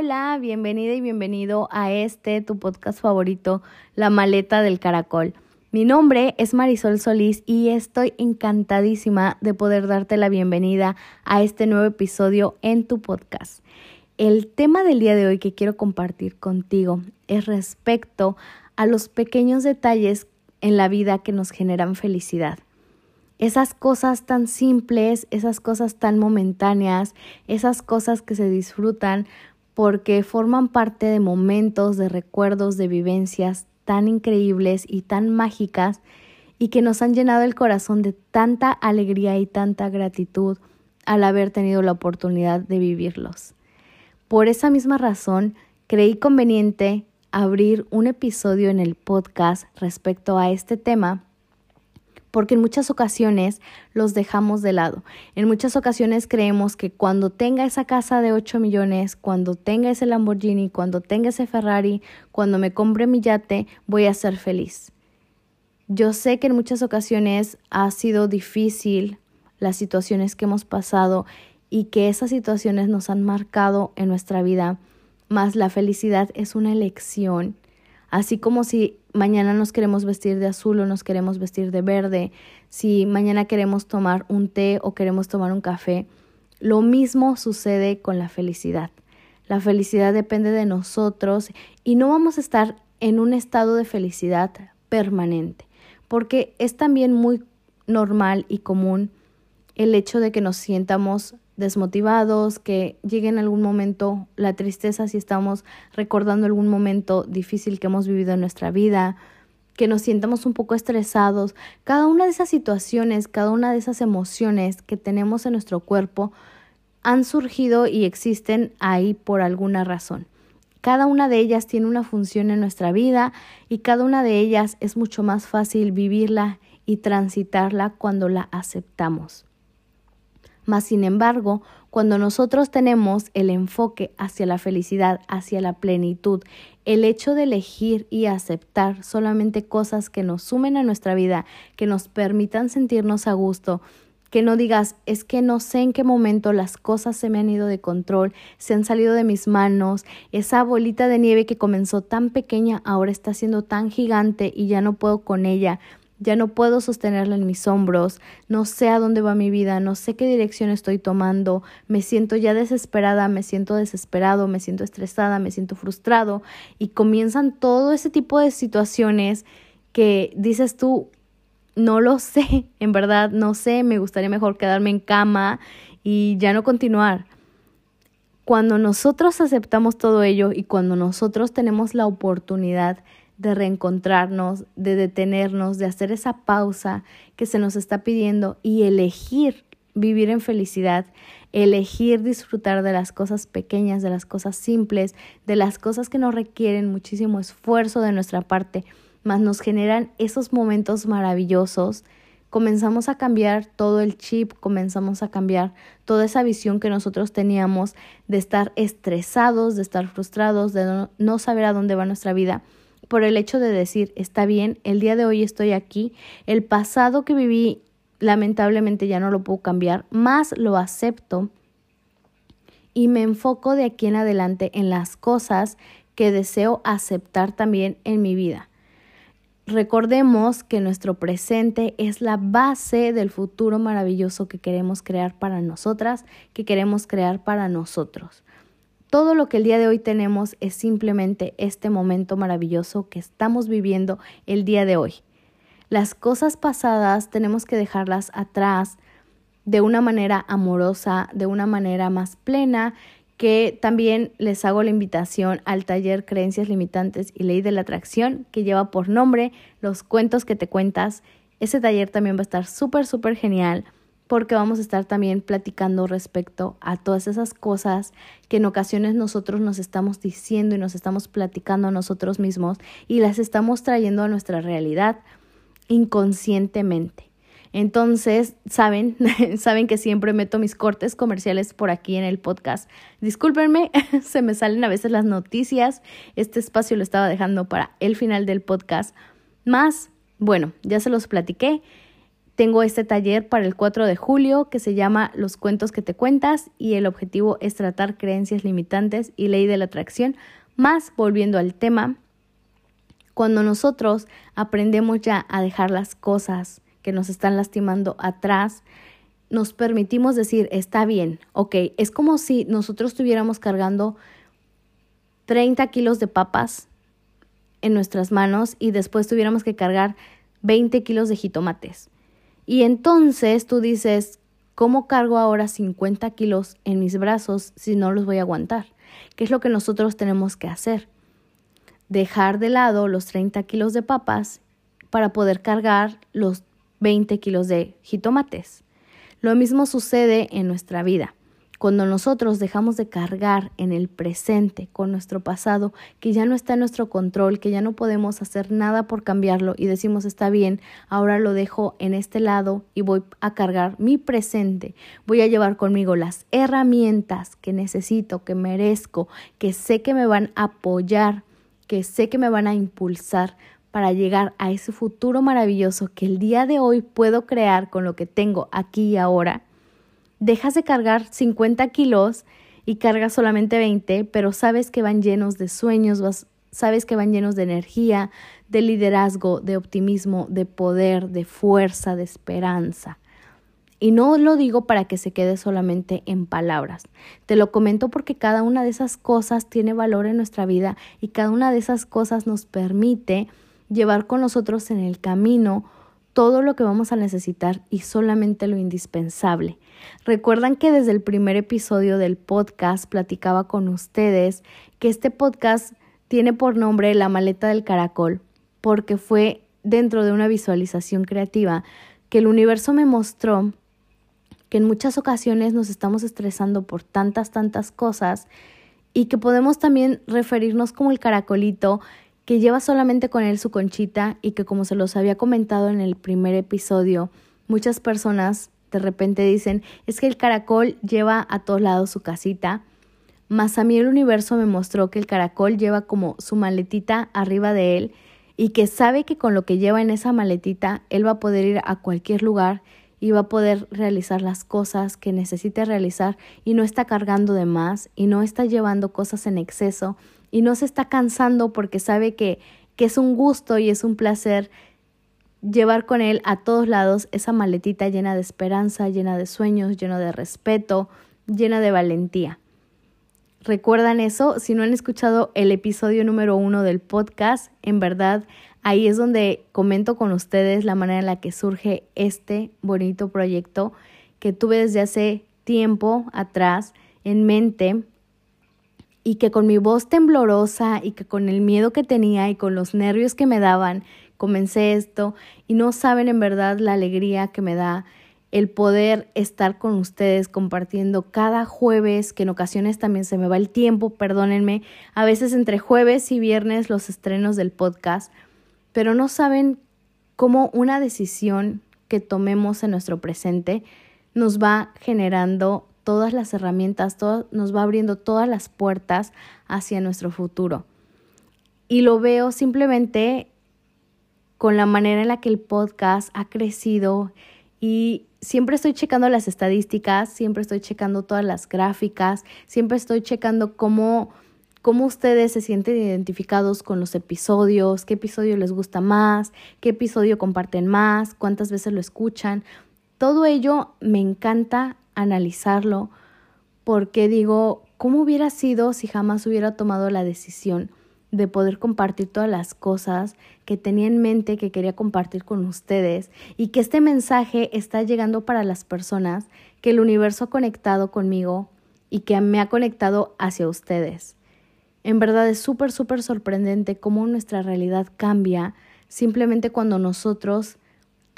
Hola, bienvenida y bienvenido a este, tu podcast favorito, La Maleta del Caracol. Mi nombre es Marisol Solís y estoy encantadísima de poder darte la bienvenida a este nuevo episodio en tu podcast. El tema del día de hoy que quiero compartir contigo es respecto a los pequeños detalles en la vida que nos generan felicidad esas cosas tan simples, esas cosas tan momentáneas, esas cosas que se disfrutan porque forman parte de momentos, de recuerdos, de vivencias tan increíbles y tan mágicas y que nos han llenado el corazón de tanta alegría y tanta gratitud al haber tenido la oportunidad de vivirlos. Por esa misma razón, creí conveniente abrir un episodio en el podcast respecto a este tema porque en muchas ocasiones los dejamos de lado. En muchas ocasiones creemos que cuando tenga esa casa de 8 millones, cuando tenga ese Lamborghini, cuando tenga ese Ferrari, cuando me compre mi yate, voy a ser feliz. Yo sé que en muchas ocasiones ha sido difícil las situaciones que hemos pasado y que esas situaciones nos han marcado en nuestra vida, mas la felicidad es una elección Así como si mañana nos queremos vestir de azul o nos queremos vestir de verde, si mañana queremos tomar un té o queremos tomar un café, lo mismo sucede con la felicidad. La felicidad depende de nosotros y no vamos a estar en un estado de felicidad permanente, porque es también muy normal y común el hecho de que nos sientamos desmotivados, que llegue en algún momento la tristeza si estamos recordando algún momento difícil que hemos vivido en nuestra vida, que nos sientamos un poco estresados. Cada una de esas situaciones, cada una de esas emociones que tenemos en nuestro cuerpo han surgido y existen ahí por alguna razón. Cada una de ellas tiene una función en nuestra vida y cada una de ellas es mucho más fácil vivirla y transitarla cuando la aceptamos. Mas, sin embargo, cuando nosotros tenemos el enfoque hacia la felicidad, hacia la plenitud, el hecho de elegir y aceptar solamente cosas que nos sumen a nuestra vida, que nos permitan sentirnos a gusto, que no digas, es que no sé en qué momento las cosas se me han ido de control, se han salido de mis manos, esa bolita de nieve que comenzó tan pequeña ahora está siendo tan gigante y ya no puedo con ella, ya no puedo sostenerla en mis hombros, no sé a dónde va mi vida, no sé qué dirección estoy tomando, me siento ya desesperada, me siento desesperado, me siento estresada, me siento frustrado y comienzan todo ese tipo de situaciones que dices tú, no lo sé, en verdad no sé, me gustaría mejor quedarme en cama y ya no continuar. Cuando nosotros aceptamos todo ello y cuando nosotros tenemos la oportunidad de reencontrarnos, de detenernos, de hacer esa pausa que se nos está pidiendo y elegir vivir en felicidad, elegir disfrutar de las cosas pequeñas, de las cosas simples, de las cosas que no requieren muchísimo esfuerzo de nuestra parte, más nos generan esos momentos maravillosos, comenzamos a cambiar todo el chip, comenzamos a cambiar toda esa visión que nosotros teníamos de estar estresados, de estar frustrados, de no, saber a dónde va nuestra vida por el hecho de decir, está bien, el día de hoy estoy aquí, el pasado que viví lamentablemente ya no lo puedo cambiar, más lo acepto y me enfoco de aquí en adelante en las cosas que deseo aceptar también en mi vida. Recordemos que nuestro presente es la base del futuro maravilloso que queremos crear para nosotras, que queremos crear para nosotros. Todo lo que el día de hoy tenemos es simplemente este momento maravilloso que estamos viviendo el día de hoy. Las cosas pasadas tenemos que dejarlas atrás de una manera amorosa, de una manera más plena, que también les hago la invitación al taller Creencias Limitantes y Ley de la Atracción, que lleva por nombre Los cuentos que te cuentas. Ese taller también va a estar súper, súper genial porque vamos a estar también platicando respecto a todas esas cosas que en ocasiones nosotros nos estamos diciendo y nos estamos platicando a nosotros mismos y las estamos trayendo a nuestra realidad inconscientemente. Entonces, saben, saben que siempre meto mis cortes comerciales por aquí en el podcast. Discúlpenme, se me salen a veces las noticias. Este espacio lo estaba dejando para el final del podcast. Más, bueno, ya se los platiqué tengo este taller para el 4 de julio que se llama Los cuentos que te cuentas y el objetivo es tratar creencias limitantes y ley de la atracción. Más volviendo al tema, cuando nosotros aprendemos ya a dejar las cosas que nos están lastimando atrás, nos permitimos decir, está bien, ok, es como si nosotros estuviéramos cargando 30 kilos de papas en nuestras manos y después tuviéramos que cargar 20 kilos de jitomates. Y entonces tú dices, ¿cómo cargo ahora 50 kilos en mis brazos si no los voy a aguantar? ¿Qué es lo que nosotros tenemos que hacer? Dejar de lado los 30 kilos de papas para poder cargar los 20 kilos de jitomates. Lo mismo sucede en nuestra vida. Cuando nosotros dejamos de cargar en el presente con nuestro pasado, que ya no está en nuestro control, que ya no podemos hacer nada por cambiarlo y decimos está bien, ahora lo dejo en este lado y voy a cargar mi presente, voy a llevar conmigo las herramientas que necesito, que merezco, que sé que me van a apoyar, que sé que me van a impulsar para llegar a ese futuro maravilloso que el día de hoy puedo crear con lo que tengo aquí y ahora dejas de cargar 50 kilos y cargas solamente 20, pero sabes que van llenos de sueños, sabes que van llenos de energía, de liderazgo, de optimismo, de poder, de fuerza, de esperanza. Y no lo digo para que se quede solamente en palabras. Te lo comento porque cada una de esas cosas tiene valor en nuestra vida y cada una de esas cosas nos permite llevar con nosotros en el camino todo lo que vamos a necesitar y solamente lo indispensable. Recuerdan que desde el primer episodio del podcast platicaba con ustedes que este podcast tiene por nombre La maleta del caracol porque fue dentro de una visualización creativa que el universo me mostró que en muchas ocasiones nos estamos estresando por tantas, tantas cosas y que podemos también referirnos como el caracolito que lleva solamente con él su conchita y que como se los había comentado en el primer episodio, muchas personas de repente dicen, es que el caracol lleva a todos lados su casita, mas a mí el universo me mostró que el caracol lleva como su maletita arriba de él y que sabe que con lo que lleva en esa maletita él va a poder ir a cualquier lugar y va a poder realizar las cosas que necesite realizar y no está cargando de más y no está llevando cosas en exceso y no se está cansando porque sabe que, que es un gusto y es un placer llevar con él a todos lados esa maletita llena de esperanza, llena de sueños, llena de respeto, llena de valentía. ¿Recuerdan eso? Si no han escuchado el episodio número uno del podcast, en verdad ahí es donde comento con ustedes la manera en la que surge este bonito proyecto que tuve desde hace tiempo atrás en mente y que con mi voz temblorosa y que con el miedo que tenía y con los nervios que me daban, comencé esto y no saben en verdad la alegría que me da el poder estar con ustedes compartiendo cada jueves, que en ocasiones también se me va el tiempo, perdónenme, a veces entre jueves y viernes los estrenos del podcast, pero no saben cómo una decisión que tomemos en nuestro presente nos va generando todas las herramientas, nos va abriendo todas las puertas hacia nuestro futuro. Y lo veo simplemente con la manera en la que el podcast ha crecido y siempre estoy checando las estadísticas, siempre estoy checando todas las gráficas, siempre estoy checando cómo, cómo ustedes se sienten identificados con los episodios, qué episodio les gusta más, qué episodio comparten más, cuántas veces lo escuchan. Todo ello me encanta analizarlo porque digo, ¿cómo hubiera sido si jamás hubiera tomado la decisión de poder compartir todas las cosas que tenía en mente que quería compartir con ustedes y que este mensaje está llegando para las personas que el universo ha conectado conmigo y que me ha conectado hacia ustedes. En verdad es súper, súper sorprendente cómo nuestra realidad cambia simplemente cuando nosotros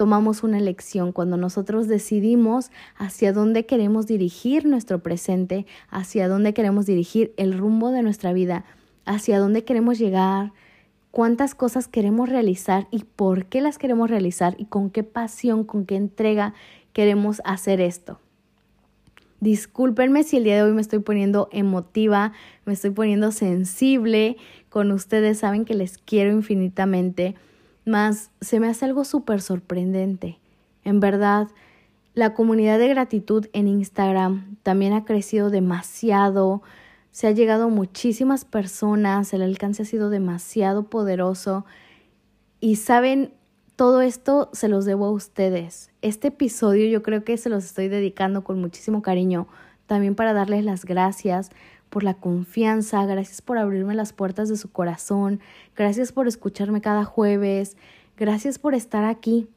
tomamos una elección, cuando nosotros decidimos hacia dónde queremos dirigir nuestro presente, hacia dónde queremos dirigir el rumbo de nuestra vida, hacia dónde queremos llegar, cuántas cosas queremos realizar y por qué las queremos realizar y con qué pasión, con qué entrega queremos hacer esto. Discúlpenme si el día de hoy me estoy poniendo emotiva, me estoy poniendo sensible con ustedes, saben que les quiero infinitamente. Más se me hace algo súper sorprendente En verdad, la comunidad de gratitud en Instagram también ha crecido demasiado. Se ha llegado muchísimas personas, el alcance ha sido demasiado poderoso. Y saben, todo esto se los debo a ustedes. Este episodio yo creo que se los estoy dedicando con muchísimo cariño, también para darles las gracias por la confianza, gracias por abrirme las puertas de su corazón, gracias por escucharme cada jueves, gracias por estar aquí.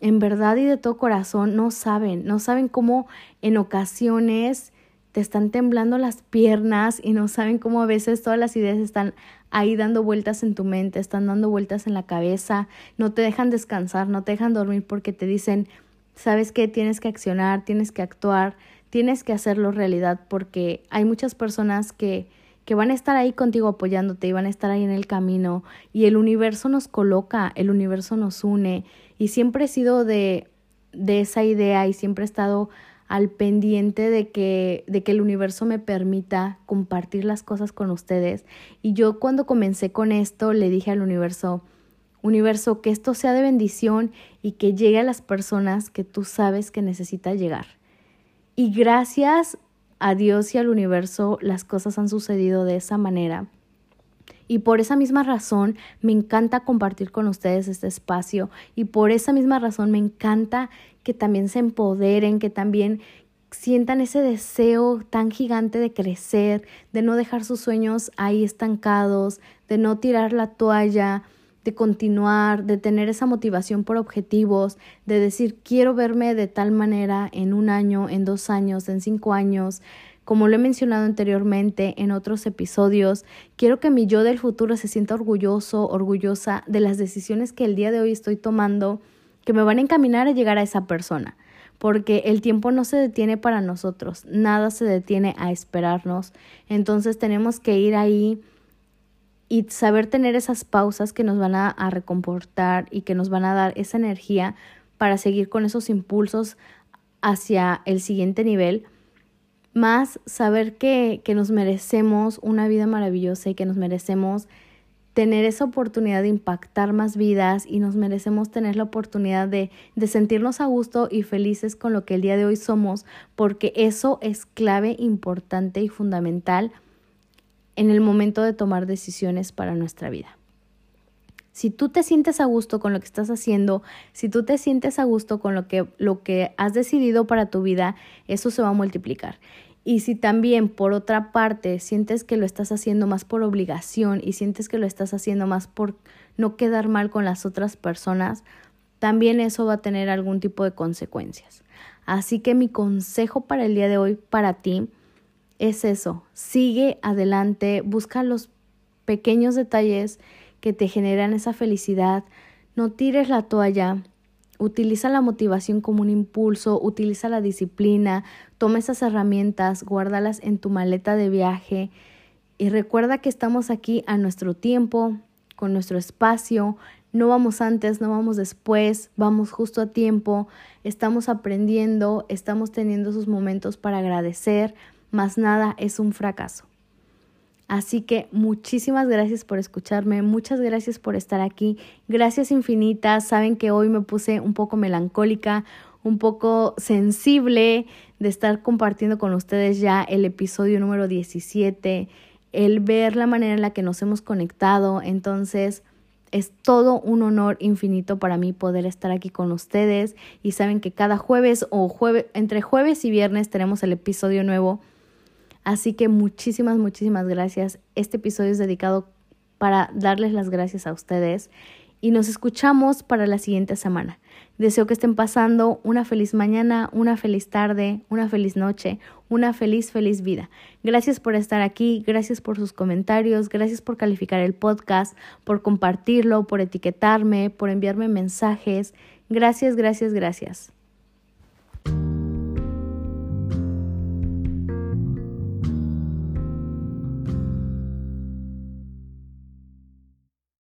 En verdad y de todo corazón no saben, no saben cómo en ocasiones te están temblando las piernas y no saben cómo a veces todas las ideas están ahí dando vueltas en tu mente, están dando vueltas en la cabeza, no te dejan descansar, no te dejan dormir porque te dicen, sabes que tienes que accionar, tienes que actuar, tienes que hacerlo realidad porque hay muchas personas que, que van a estar ahí contigo apoyándote y van a estar ahí en el camino y el universo nos coloca, el universo nos une y siempre he sido de, de esa idea y siempre he estado al pendiente de que, de que el universo me permita compartir las cosas con ustedes. Y yo cuando comencé con esto le dije al universo, universo, que esto sea de bendición y que llegue a las personas que tú sabes que necesita llegar. Y gracias a Dios y al universo las cosas han sucedido de esa manera. Y por esa misma razón me encanta compartir con ustedes este espacio y por esa misma razón me encanta que también se empoderen, que también sientan ese deseo tan gigante de crecer, de no dejar sus sueños ahí estancados, de no tirar la toalla, de continuar, de tener esa motivación por objetivos, de decir quiero verme de tal manera en un año, en dos años, en cinco años. Como lo he mencionado anteriormente en otros episodios, quiero que mi yo del futuro se sienta orgulloso, orgullosa de las decisiones que el día de hoy estoy tomando, que me van a encaminar a llegar a esa persona, porque el tiempo no se detiene para nosotros, nada se detiene a esperarnos, entonces tenemos que ir ahí y saber tener esas pausas que nos van a, recomportar y que nos van a dar esa energía para seguir con esos impulsos hacia el siguiente nivel, más saber que, que nos merecemos una vida maravillosa y que nos merecemos tener esa oportunidad de impactar más vidas y nos merecemos tener la oportunidad de, de, sentirnos a gusto y felices con lo que el día de hoy somos, porque eso es clave, importante y fundamental en el momento de tomar decisiones para nuestra vida. Si tú te sientes a gusto con lo que estás haciendo, si tú te sientes a gusto con lo que, lo que has decidido para tu vida, eso se va a multiplicar. Y si también por otra parte sientes que lo estás haciendo más por obligación y sientes que lo estás haciendo más por no quedar mal con las otras personas, también eso va a tener algún tipo de consecuencias. Así que mi consejo para el día de hoy para ti es eso, sigue adelante, busca los pequeños detalles que te generan esa felicidad, no tires la toalla, utiliza la motivación como un impulso, utiliza la disciplina, toma esas herramientas, guárdalas en tu maleta de viaje y recuerda que estamos aquí a nuestro tiempo, con nuestro espacio, no vamos antes, no vamos después, vamos justo a tiempo, estamos aprendiendo, estamos teniendo esos momentos para agradecer, más nada es un fracaso. Así que muchísimas gracias por escucharme, muchas gracias por estar aquí, gracias infinitas. Saben que hoy me puse un poco melancólica, un poco sensible de estar compartiendo con ustedes ya el episodio número 17, el ver la manera en la que nos hemos conectado. Entonces, es todo un honor infinito para mí poder estar aquí con ustedes y saben que cada jueves o jueves entre jueves y viernes tenemos el episodio nuevo Así que muchísimas, muchísimas gracias. Este episodio es dedicado para darles las gracias a ustedes y nos escuchamos para la siguiente semana. Deseo que estén pasando una feliz mañana, una feliz tarde, una feliz noche, una feliz, feliz vida. Gracias por estar aquí, gracias por sus comentarios, gracias por calificar el podcast, por compartirlo, por etiquetarme, por enviarme mensajes. Gracias, gracias, gracias.